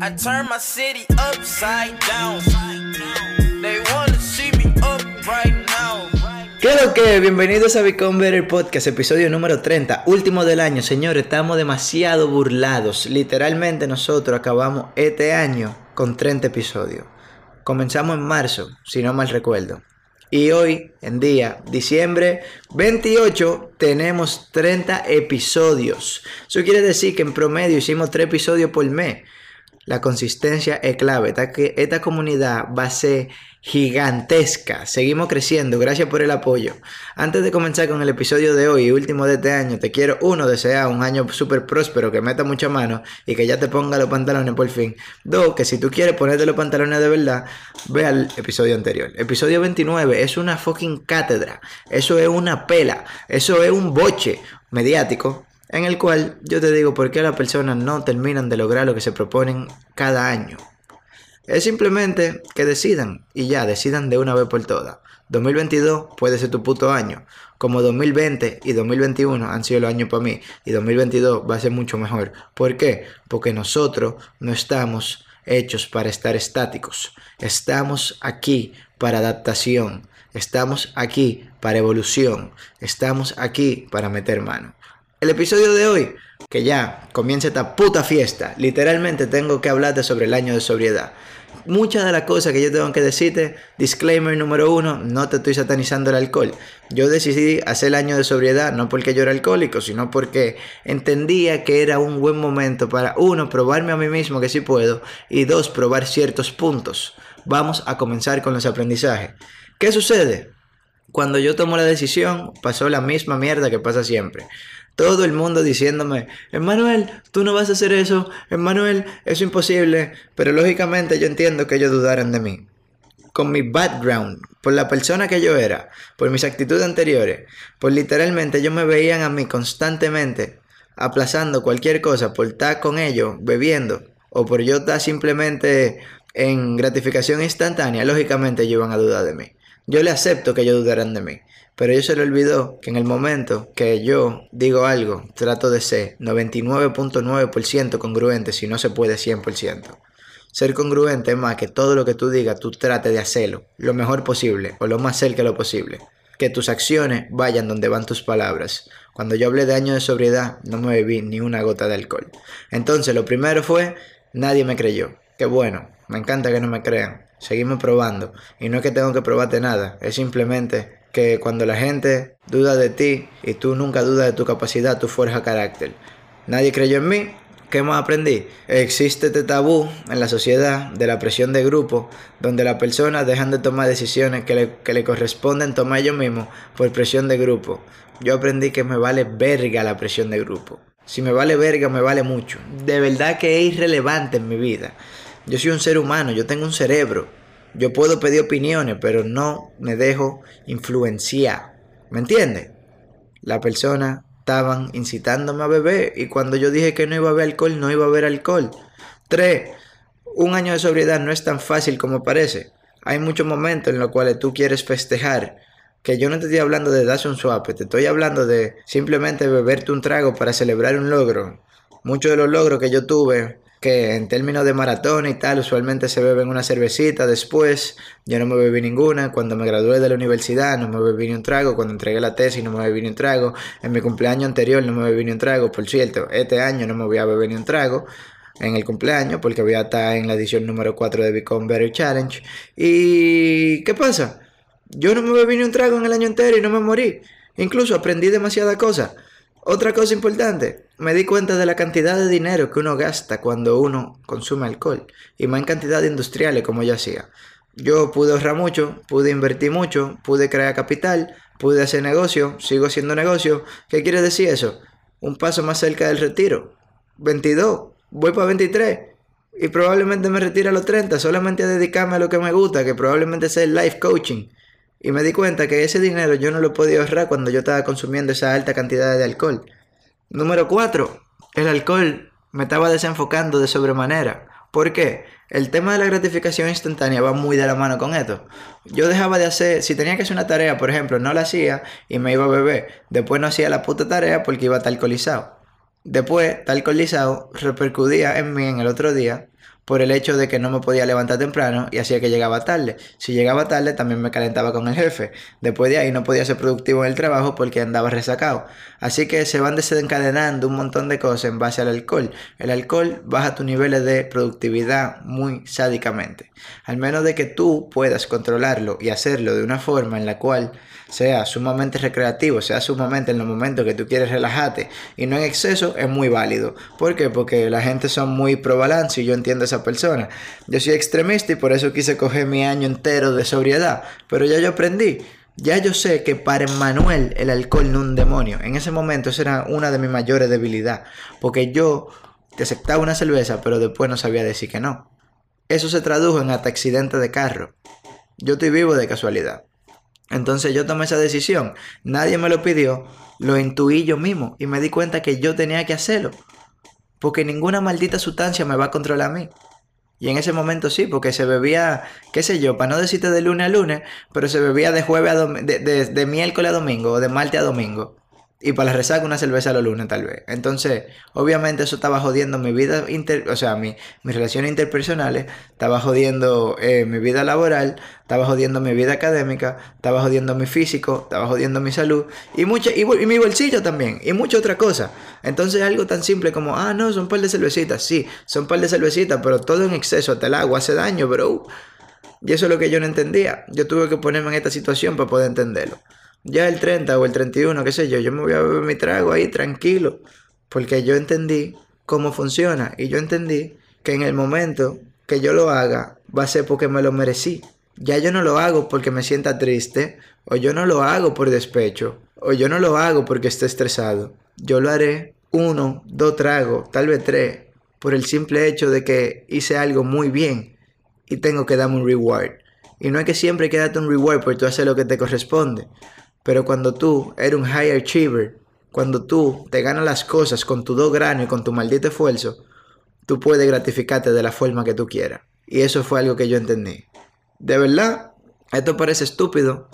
I turn. ¿Qué lo que? Bienvenidos a Become Better Podcast, episodio número 30, último del año. Señores, estamos demasiado burlados. Literalmente nosotros acabamos este año con 30 episodios. Comenzamos en marzo, si no mal recuerdo. Y hoy, en día, diciembre 28, tenemos 30 episodios. Eso quiere decir que en promedio hicimos 3 episodios por mes. La consistencia es clave. Esta, esta comunidad va a ser gigantesca. Seguimos creciendo. Gracias por el apoyo. Antes de comenzar con el episodio de hoy último de este año, te quiero, uno, desear un año súper próspero, que meta mucha mano y que ya te ponga los pantalones por fin. Dos, que si tú quieres ponerte los pantalones de verdad, ve al episodio anterior. Episodio 29 es una fucking cátedra. Eso es una pela. Eso es un boche mediático en el cual yo te digo por qué las personas no terminan de lograr lo que se proponen cada año. Es simplemente que decidan y ya, decidan de una vez por todas. 2022 puede ser tu puto año, como 2020 y 2021 han sido los años para mí y 2022 va a ser mucho mejor. ¿Por qué? Porque nosotros no estamos hechos para estar estáticos. Estamos aquí para adaptación. Estamos aquí para evolución. Estamos aquí para meter mano. El episodio de hoy, que ya comienza esta puta fiesta, literalmente tengo que hablarte sobre el año de sobriedad. Muchas de las cosas que yo tengo que decirte, disclaimer número uno, no te estoy satanizando el alcohol. Yo decidí hacer el año de sobriedad no porque yo era alcohólico, sino porque entendía que era un buen momento para, uno, probarme a mí mismo que sí puedo, y dos, probar ciertos puntos. Vamos a comenzar con los aprendizajes. ¿Qué sucede? Cuando yo tomo la decisión, pasó la misma mierda que pasa siempre. Todo el mundo diciéndome, Emmanuel, tú no vas a hacer eso, Emmanuel, eso es imposible. Pero lógicamente yo entiendo que ellos dudaran de mí. Con mi background, por la persona que yo era, por mis actitudes anteriores, por literalmente ellos me veían a mí constantemente aplazando cualquier cosa por estar con ellos, bebiendo, o por yo estar simplemente en gratificación instantánea, lógicamente ellos iban a dudar de mí. Yo le acepto que ellos dudaran de mí, pero ellos se le olvidó que en el momento que yo digo algo, trato de ser 99.9% congruente si no se puede 100%. Ser congruente es más que todo lo que tú digas, tú trates de hacerlo lo mejor posible o lo más cerca de lo posible. Que tus acciones vayan donde van tus palabras. Cuando yo hablé de año de sobriedad, no me bebí ni una gota de alcohol. Entonces, lo primero fue, nadie me creyó. Qué bueno, me encanta que no me crean. Seguimos probando. Y no es que tengo que probarte nada, es simplemente que cuando la gente duda de ti y tú nunca dudas de tu capacidad, tú forjas carácter. Nadie creyó en mí. ¿Qué más aprendí? Existe este tabú en la sociedad de la presión de grupo, donde las personas dejan de tomar decisiones que le, que le corresponden tomar ellos mismos por presión de grupo. Yo aprendí que me vale verga la presión de grupo. Si me vale verga, me vale mucho. De verdad que es irrelevante en mi vida. Yo soy un ser humano, yo tengo un cerebro. Yo puedo pedir opiniones, pero no me dejo influenciar. ¿Me entiendes? La persona estaban incitándome a beber y cuando yo dije que no iba a beber alcohol, no iba a beber alcohol. 3. Un año de sobriedad no es tan fácil como parece. Hay muchos momentos en los cuales tú quieres festejar. Que yo no te estoy hablando de darse un suape, te estoy hablando de simplemente beberte un trago para celebrar un logro. Muchos de los logros que yo tuve, que en términos de maratón y tal, usualmente se beben una cervecita después. Yo no me bebí ninguna. Cuando me gradué de la universidad no me bebí ni un trago. Cuando entregué la tesis no me bebí ni un trago. En mi cumpleaños anterior no me bebí ni un trago. Por cierto, este año no me voy a beber ni un trago en el cumpleaños porque voy a estar en la edición número 4 de Become Better Challenge. ¿Y qué pasa? Yo no me bebí ni un trago en el año entero y no me morí. Incluso aprendí demasiadas cosas. Otra cosa importante, me di cuenta de la cantidad de dinero que uno gasta cuando uno consume alcohol, y más en cantidad industriales como yo hacía. Yo pude ahorrar mucho, pude invertir mucho, pude crear capital, pude hacer negocio, sigo haciendo negocio. ¿Qué quiere decir eso? Un paso más cerca del retiro. 22, voy para 23. Y probablemente me retire a los 30, solamente a dedicarme a lo que me gusta, que probablemente sea el life coaching. Y me di cuenta que ese dinero yo no lo podía ahorrar cuando yo estaba consumiendo esa alta cantidad de alcohol. Número 4. El alcohol me estaba desenfocando de sobremanera. ¿Por qué? El tema de la gratificación instantánea va muy de la mano con esto. Yo dejaba de hacer, si tenía que hacer una tarea, por ejemplo, no la hacía y me iba a beber. Después no hacía la puta tarea porque iba a estar. Después, tal repercutía en mí en el otro día por el hecho de que no me podía levantar temprano y hacía que llegaba tarde. Si llegaba tarde también me calentaba con el jefe. Después de ahí no podía ser productivo en el trabajo porque andaba resacado. Así que se van desencadenando un montón de cosas en base al alcohol. El alcohol baja tus niveles de productividad muy sádicamente. Al menos de que tú puedas controlarlo y hacerlo de una forma en la cual sea sumamente recreativo, sea sumamente en los momentos que tú quieres relajarte y no en exceso, es muy válido. ¿Por qué? Porque la gente son muy pro balance y yo entiendo a esa persona. Yo soy extremista y por eso quise coger mi año entero de sobriedad, pero ya yo aprendí. Ya yo sé que para Emmanuel el alcohol no es un demonio. En ese momento esa era una de mis mayores debilidades. Porque yo te aceptaba una cerveza, pero después no sabía decir que no. Eso se tradujo en hasta accidente de carro. Yo estoy vivo de casualidad. Entonces yo tomé esa decisión. Nadie me lo pidió. Lo intuí yo mismo. Y me di cuenta que yo tenía que hacerlo. Porque ninguna maldita sustancia me va a controlar a mí. Y en ese momento sí, porque se bebía, qué sé yo, para no decirte de lunes a lunes, pero se bebía de jueves a de, de miércoles a domingo o de martes a domingo. Y para la resaca una cerveza los lunes tal vez. Entonces, obviamente eso estaba jodiendo mi vida, inter, o sea, mi, mis relaciones interpersonales, estaba jodiendo eh, mi vida laboral, estaba jodiendo mi vida académica, estaba jodiendo mi físico, estaba jodiendo mi salud y, mucha, y, mi bolsillo también, y mucha otra cosa. Entonces algo tan simple como, ah, no, son un par de cervecitas, sí, son un par de cervecitas, pero todo en exceso hasta el agua hace daño, bro. Y eso es lo que yo no entendía. Yo tuve que ponerme en esta situación para poder entenderlo ya el 30 o el 31, qué sé yo, yo me voy a beber mi trago ahí tranquilo, porque yo entendí cómo funciona y yo entendí que en el momento que yo lo haga va a ser porque me lo merecí. Ya yo no lo hago porque me sienta triste, o yo no lo hago por despecho, o yo no lo hago porque esté estresado. Yo lo haré uno, dos tragos, tal vez tres, por el simple hecho de que hice algo muy bien y tengo que darme un reward. Y no es que siempre quédate un reward porque tú haces lo que te corresponde. Pero cuando tú eres un high achiever, cuando tú te ganas las cosas con tu dos granos y con tu maldito esfuerzo, tú puedes gratificarte de la forma que tú quieras. Y eso fue algo que yo entendí. De verdad, esto parece estúpido.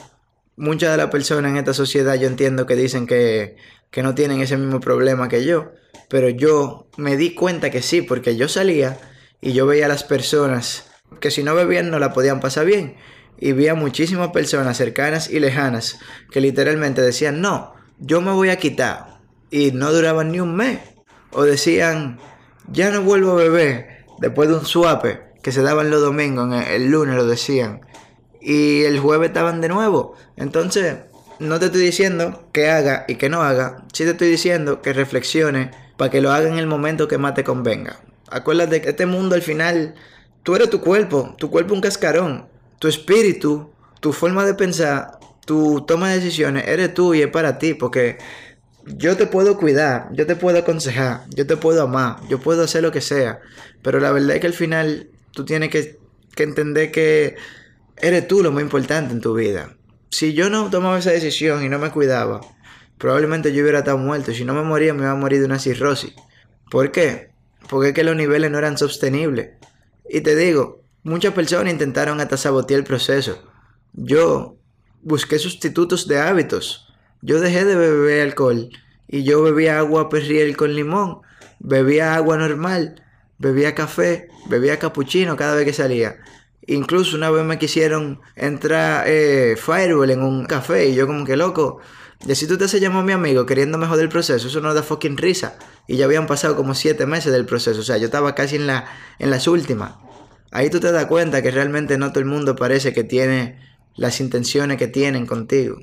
Muchas de las personas en esta sociedad yo entiendo que dicen que, que no tienen ese mismo problema que yo. Pero yo me di cuenta que sí, porque yo salía y yo veía a las personas que si no bebían no la podían pasar bien y vi a muchísimas personas cercanas y lejanas que literalmente decían, no, yo me voy a quitar. Y no duraban ni un mes. O decían, ya no vuelvo a beber después de un suape que se daban los domingos, el lunes lo decían. Y el jueves estaban de nuevo. Entonces, no te estoy diciendo que haga y que no haga. Sí te estoy diciendo que reflexione para que lo haga en el momento que más te convenga. Acuérdate que este mundo al final, tú eres tu cuerpo, tu cuerpo un cascarón tu espíritu, tu forma de pensar, tu toma de decisiones, eres tú y es para ti, porque yo te puedo cuidar, yo te puedo aconsejar, yo te puedo amar, yo puedo hacer lo que sea, pero la verdad es que al final tú tienes que, entender que eres tú lo más importante en tu vida. Si yo no tomaba esa decisión y no me cuidaba, probablemente yo hubiera estado muerto. Si no me moría, me iba a morir de una cirrosis. ¿Por qué? Porque que los niveles no eran sostenibles. Y te digo, Muchas personas intentaron hasta sabotear el proceso. Yo busqué sustitutos de hábitos. Yo dejé de beber alcohol y yo bebía agua perriel con limón, bebía agua normal, bebía café, bebía capuchino cada vez que salía. Incluso una vez me quisieron entrar eh, Fireball en un café y yo como que loco. De si tú te se llamó a mi amigo queriéndome joder el proceso, eso no da fucking risa. Y ya habían pasado como siete meses del proceso, o sea, yo estaba casi en, la, en las últimas. Ahí tú te das cuenta que realmente no todo el mundo parece que tiene las intenciones que tienen contigo.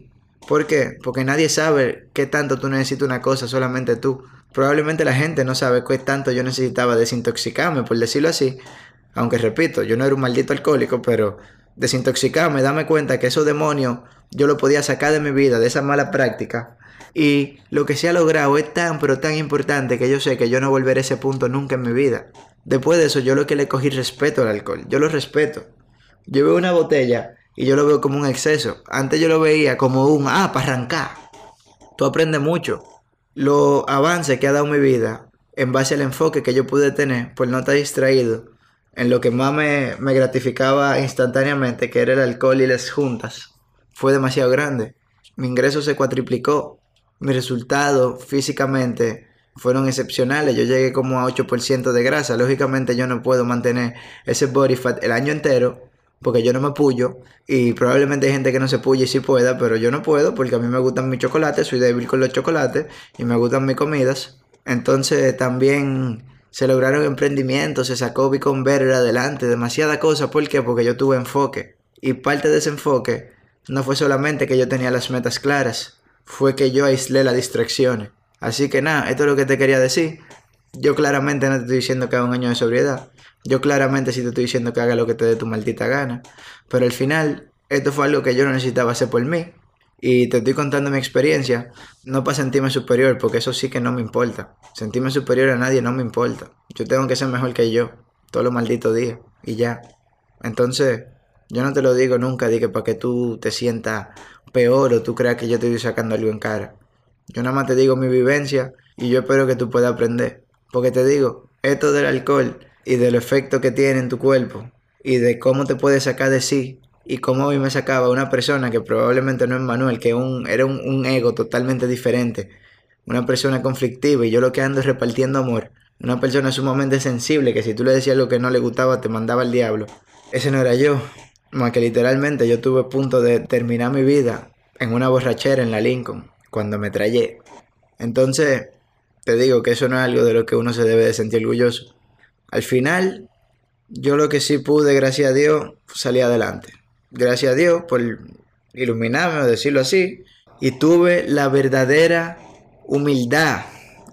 ¿Por qué? Porque nadie sabe qué tanto tú necesitas una cosa, solamente tú. Probablemente la gente no sabe qué tanto yo necesitaba desintoxicarme, por decirlo así. Aunque repito, yo no era un maldito alcohólico, pero desintoxicarme, dame cuenta que esos demonios yo lo podía sacar de mi vida, de esa mala práctica. Y lo que se ha logrado es tan, pero tan importante que yo sé que yo no volveré a ese punto nunca en mi vida. Después de eso, yo lo que le cogí respeto al alcohol. Yo lo respeto. Yo veo una botella y yo lo veo como un exceso. Antes yo lo veía como un, ah, para arrancar. Tú aprendes mucho. Los avances que ha dado mi vida en base al enfoque que yo pude tener por no estar distraído en lo que más me, me gratificaba instantáneamente, que era el alcohol y las juntas, fue demasiado grande. Mi ingreso se cuatriplicó. Mi resultado físicamente fueron excepcionales. Yo llegué como a 8% de grasa. Lógicamente yo no puedo mantener ese body fat el año entero porque yo no me pullo y probablemente hay gente que no se puye y sí pueda, pero yo no puedo porque a mí me gustan mis chocolates, soy débil con los chocolates y me gustan mis comidas. Entonces también se lograron emprendimientos, se sacó Biconverter adelante, demasiada cosa. ¿Por qué? Porque yo tuve enfoque. Y parte de ese enfoque no fue solamente que yo tenía las metas claras, fue que yo aislé las distracciones. Así que nada, esto es lo que te quería decir. Yo claramente no te estoy diciendo que haga un año de sobriedad. Yo claramente sí te estoy diciendo que haga lo que te dé tu maldita gana. Pero al final, esto fue algo que yo no necesitaba hacer por mí. Y te estoy contando mi experiencia, no para sentirme superior, porque eso sí que no me importa. Sentirme superior a nadie no me importa. Yo tengo que ser mejor que yo, todos los malditos días, y ya. Entonces, yo no te lo digo nunca, di que para que tú te sientas peor o tú creas que yo te estoy sacando algo en cara. Yo nada más te digo mi vivencia y yo espero que tú puedas aprender. Porque te digo, esto del alcohol y del efecto que tiene en tu cuerpo y de cómo te puede sacar de sí y cómo a mí me sacaba una persona que probablemente no es Manuel, que un, era un, ego totalmente diferente, una persona conflictiva y yo lo que ando es repartiendo amor, una persona sumamente sensible que si tú le decías lo que no le gustaba te mandaba al diablo. Ese no era yo, más que literalmente yo tuve punto de terminar mi vida en una borrachera en la Lincoln cuando me trayé. Entonces, te digo que eso no es algo de lo que uno se debe de sentir orgulloso. Al final, yo lo que sí pude, gracias a Dios, salí adelante. Gracias a Dios por iluminarme o decirlo así. Y tuve la verdadera humildad.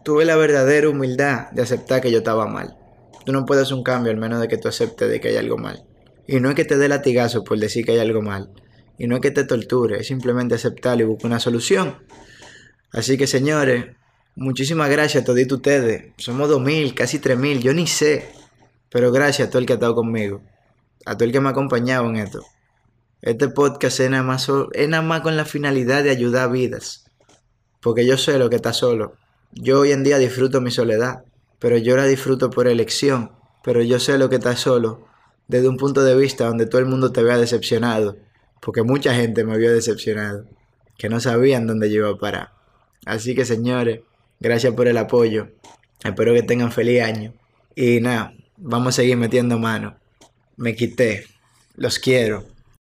Tuve la verdadera humildad de aceptar que yo estaba mal. Tú no puedes un cambio al menos de que tú aceptes de que hay algo mal. Y no es que te dé latigazo por decir que hay algo mal. Y no es que te torture, es simplemente aceptarlo y buscar una solución. Así que señores, muchísimas gracias a todos ustedes. Somos 2.000, casi 3.000, yo ni sé. Pero gracias a todo el que ha estado conmigo. A todo el que me ha acompañado en esto. Este podcast es nada, más, es nada más con la finalidad de ayudar a vidas. Porque yo sé lo que está solo. Yo hoy en día disfruto mi soledad. Pero yo la disfruto por elección. Pero yo sé lo que está solo. Desde un punto de vista donde todo el mundo te vea decepcionado. Porque mucha gente me vio decepcionado. Que no sabían dónde yo iba a parar. Así que señores, gracias por el apoyo. Espero que tengan feliz año. Y nada, vamos a seguir metiendo mano. Me quité. Los quiero.